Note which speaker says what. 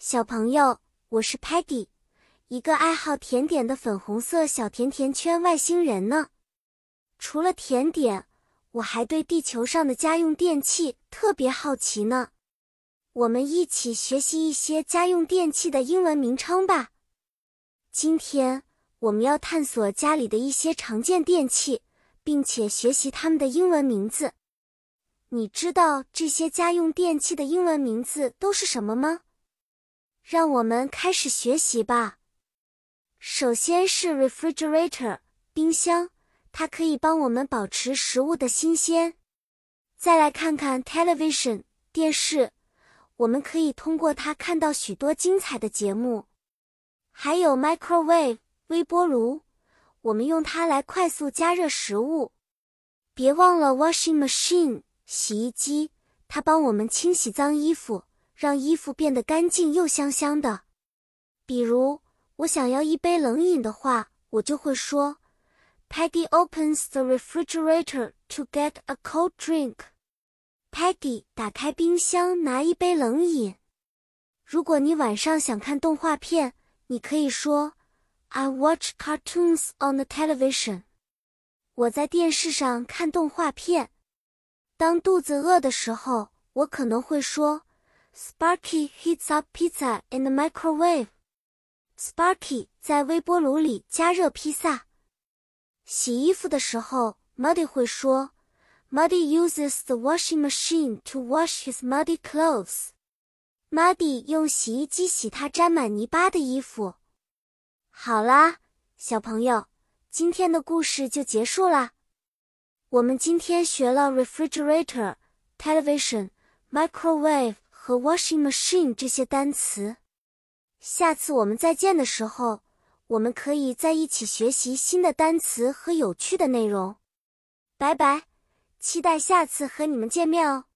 Speaker 1: 小朋友，我是 Patty，一个爱好甜点的粉红色小甜甜圈外星人呢。除了甜点，我还对地球上的家用电器特别好奇呢。我们一起学习一些家用电器的英文名称吧。今天我们要探索家里的一些常见电器，并且学习它们的英文名字。你知道这些家用电器的英文名字都是什么吗？让我们开始学习吧。首先是 refrigerator 冰箱，它可以帮我们保持食物的新鲜。再来看看 television 电视。我们可以通过它看到许多精彩的节目，还有 microwave 微波炉，我们用它来快速加热食物。别忘了 washing machine 洗衣机，它帮我们清洗脏衣服，让衣服变得干净又香香的。比如我想要一杯冷饮的话，我就会说，Peggy opens the refrigerator to get a cold drink。Peggy 打开冰箱拿一杯冷饮。如果你晚上想看动画片，你可以说：“I watch cartoons on the television。”我在电视上看动画片。当肚子饿的时候，我可能会说：“Sparky heats up pizza in the microwave。” Sparky 在微波炉里加热披萨。洗衣服的时候，Muddy 会说。Muddy uses the washing machine to wash his muddy clothes. Muddy 用洗衣机洗他沾满泥巴的衣服。好啦，小朋友，今天的故事就结束啦。我们今天学了 refrigerator、television、microwave 和 washing machine 这些单词。下次我们再见的时候，我们可以在一起学习新的单词和有趣的内容。拜拜。期待下次和你们见面哦。